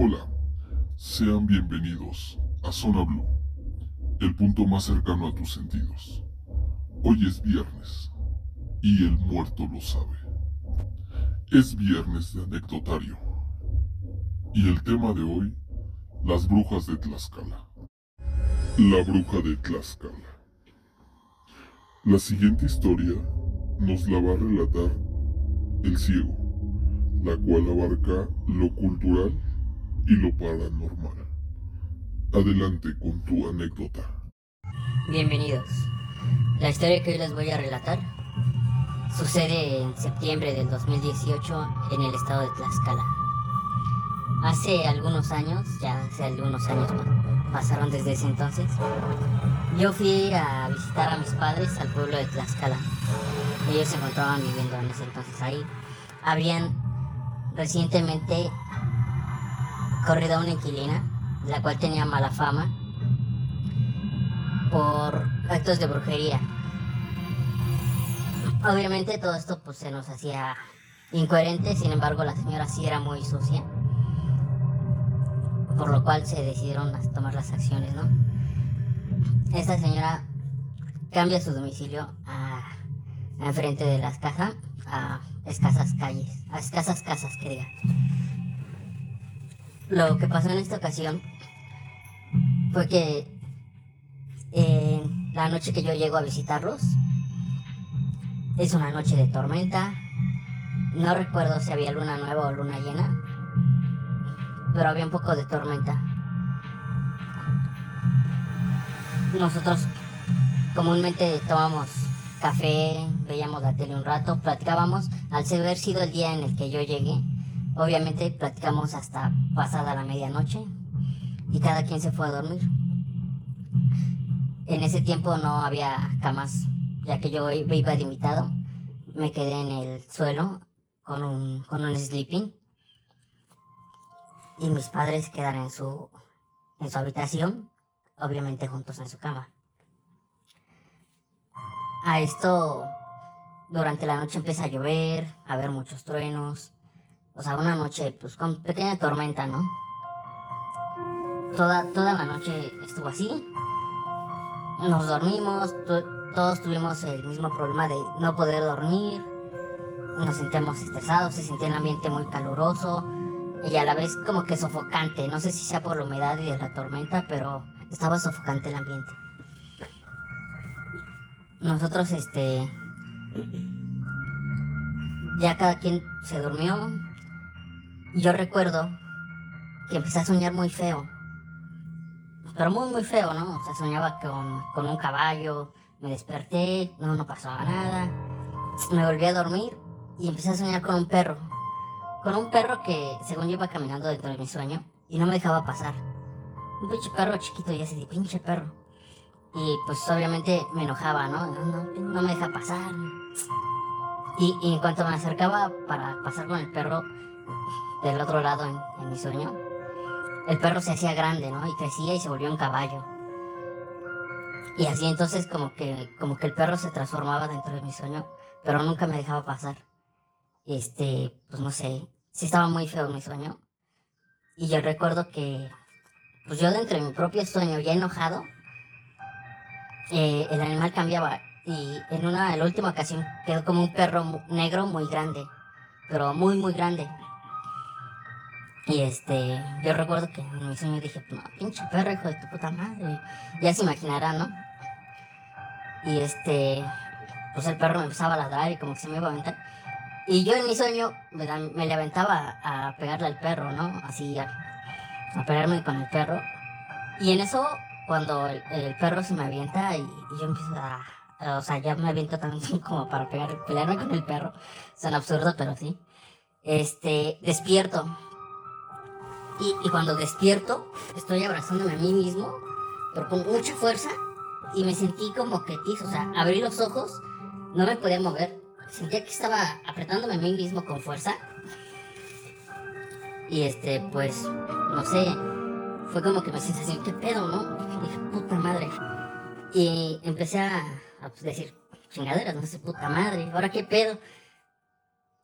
Hola, sean bienvenidos a Zona Blue, el punto más cercano a tus sentidos. Hoy es viernes y el muerto lo sabe. Es viernes de anecdotario y el tema de hoy, las brujas de Tlaxcala. La bruja de Tlaxcala. La siguiente historia nos la va a relatar el ciego, la cual abarca lo cultural y lo paranormal. Adelante con tu anécdota. Bienvenidos. La historia que hoy les voy a relatar sucede en septiembre del 2018 en el estado de Tlaxcala. Hace algunos años, ya hace algunos años pasaron desde ese entonces, yo fui a visitar a mis padres al pueblo de Tlaxcala. Ellos se encontraban viviendo en ese entonces ahí. Habían recientemente corrido a una inquilina, la cual tenía mala fama por actos de brujería. Obviamente todo esto pues se nos hacía incoherente, sin embargo la señora sí era muy sucia, por lo cual se decidieron a tomar las acciones, ¿no? Esta señora cambia su domicilio a, a enfrente de las casas, a escasas calles, a escasas casas que diga. Lo que pasó en esta ocasión fue que eh, la noche que yo llego a visitarlos es una noche de tormenta. No recuerdo si había luna nueva o luna llena, pero había un poco de tormenta. Nosotros comúnmente tomábamos café, veíamos la tele un rato, platicábamos. Al haber sido el día en el que yo llegué, obviamente platicamos hasta pasada la medianoche y cada quien se fue a dormir. En ese tiempo no había camas, ya que yo iba de invitado. Me quedé en el suelo con un, con un sleeping y mis padres quedaron en su, en su habitación, obviamente juntos en su cama. A esto, durante la noche empieza a llover, a haber muchos truenos. O sea, una noche pues con pequeña tormenta, ¿no? Toda, toda la noche estuvo así. Nos dormimos, to- todos tuvimos el mismo problema de no poder dormir. Nos sentíamos estresados, se sentía el ambiente muy caluroso y a la vez como que sofocante. No sé si sea por la humedad y de la tormenta, pero estaba sofocante el ambiente. Nosotros, este. Ya cada quien se durmió. Yo recuerdo que empecé a soñar muy feo. Pero muy, muy feo, ¿no? O sea, soñaba con, con un caballo. Me desperté, no, no pasaba nada. Me volví a dormir y empecé a soñar con un perro. Con un perro que, según yo, iba caminando dentro de mi sueño y no me dejaba pasar. Un pinche perro chiquito y así de pinche perro. Y pues obviamente me enojaba, ¿no? No, no, no me deja pasar. Y, y en cuanto me acercaba para pasar con el perro del otro lado en, mi sueño, el perro se hacía grande, ¿no? Y crecía y se volvió un caballo. Y así entonces como que, como que el perro se transformaba dentro de mi sueño, pero nunca me dejaba pasar. Este, pues no sé, sí estaba muy feo mi sueño. Y yo recuerdo que, pues yo dentro de mi propio sueño, ya enojado, eh, el animal cambiaba y en una, la última ocasión quedó como un perro negro muy grande, pero muy, muy grande. Y este, yo recuerdo que en mi sueño dije, no, pinche perro, hijo de tu puta madre. Ya se imaginarán, ¿no? Y este, pues el perro me empezaba a ladrar y como que se me iba a aventar. Y yo en mi sueño me, me le aventaba a pegarle al perro, ¿no? Así, a, pegarme con el perro. Y en eso, cuando el, perro se me avienta y, yo empiezo a, a- O sea, ya me aviento tanto como para pegar, pelearme con el perro. Son absurdo, pero sí. Este, despierto. Y, cuando despierto, estoy abrazándome a mí mismo, pero con mucha fuerza. Y me sentí como que. O sea, abrí los ojos, no me podía mover. Sentía que estaba apretándome a mí mismo con fuerza. Y este, pues, no sé, fue como que mi sensación, ¿qué pedo, no? Dije, puta madre. Y empecé a, a, pues, decir, chingaderas, no sé, puta madre, ¿ahora qué pedo?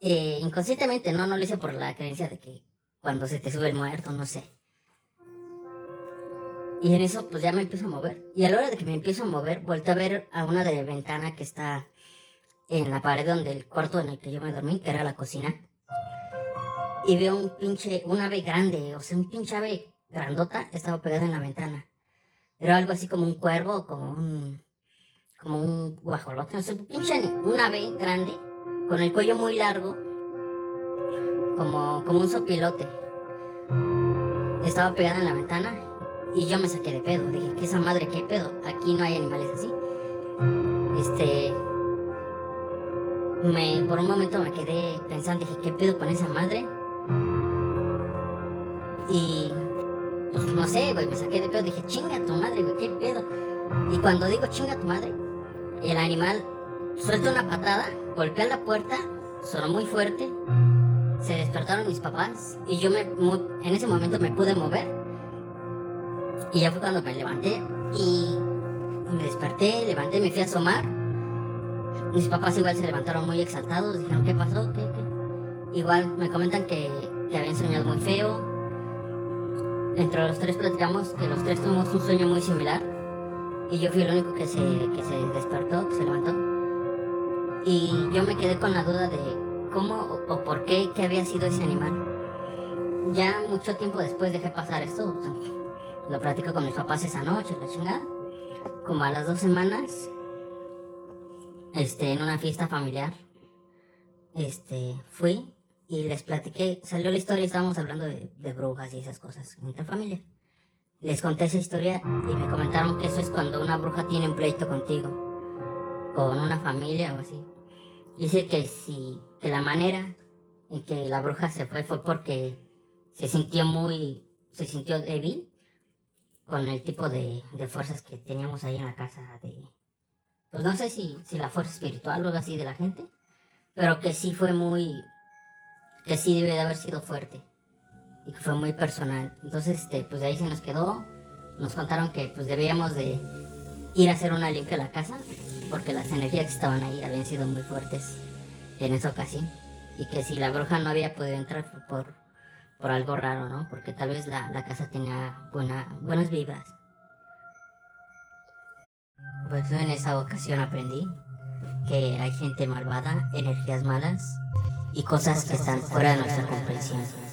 Eh, inconscientemente, no, no lo hice por la creencia de que cuando se te sube el muerto, no sé. Y en eso pues ya me empiezo a mover. Y a la hora de que me empiezo a mover, vuelto a ver a una de ventana que está en la pared donde el cuarto en el que yo me dormí, que era la cocina. Y veo un pinche, un ave grande, o sea, un pinche ave grandota estaba pegada en la ventana. Era algo así como un cuervo, como un, como un guajolote, no sé, pinche, un ave grande, con el cuello muy largo, como, como un sopilote. Estaba pegada en la ventana y yo me saqué de pedo. Dije, ¿qué esa madre qué pedo? Aquí no hay animales así. Este, me, por un momento me quedé pensando, dije, ¿qué pedo con esa madre? Y pues no sé, güey, me saqué de pedo, dije, chinga tu madre, güey, ¿qué pedo? Y cuando digo chinga tu madre, el animal suelta una patada, golpea la puerta, sonó muy fuerte, se despertaron mis papás y yo me, en ese momento me pude mover. Y ya fue cuando me levanté y me desperté, levanté, me fui a asomar mis papás igual se levantaron muy exaltados, dijeron, ¿qué pasó? Igual me comentan que, que habían soñado muy feo. Entre los tres platicamos que los tres tuvimos un sueño muy similar. Y yo fui el único que se, que se despertó, que se levantó. Y yo me quedé con la duda de cómo o, por qué, qué había sido ese animal. Ya mucho tiempo después dejé pasar esto. lo platico con mis papás esa noche, la chingada. Como a las dos semanas este, en una fiesta familiar. Este, fui y les platiqué, salió la historia, estábamos hablando de, brujas y esas cosas entre familia. Les conté esa historia y me comentaron que eso es cuando una bruja tiene un pleito contigo, con una familia o así. Dice que si, que la manera en que la bruja se fue fue porque se sintió muy, se sintió débil con el tipo de, de fuerzas que teníamos ahí en la casa de, pues no sé si, si la fuerza espiritual o algo así de la gente, pero que sí fue muy, que sí debe de haber sido fuerte y que fue muy personal. Entonces, este, pues de ahí se nos quedó, nos contaron que pues debíamos de ir a hacer una limpia a la casa, porque las energías que estaban ahí habían sido muy fuertes en esa ocasión, y que si la bruja no había podido entrar por, por algo raro, ¿no? Porque tal vez la, la casa tenía buena, buenas vibras. Pues en esa ocasión aprendí que hay gente malvada, energías malas y cosas que están fuera de nuestra comprensión.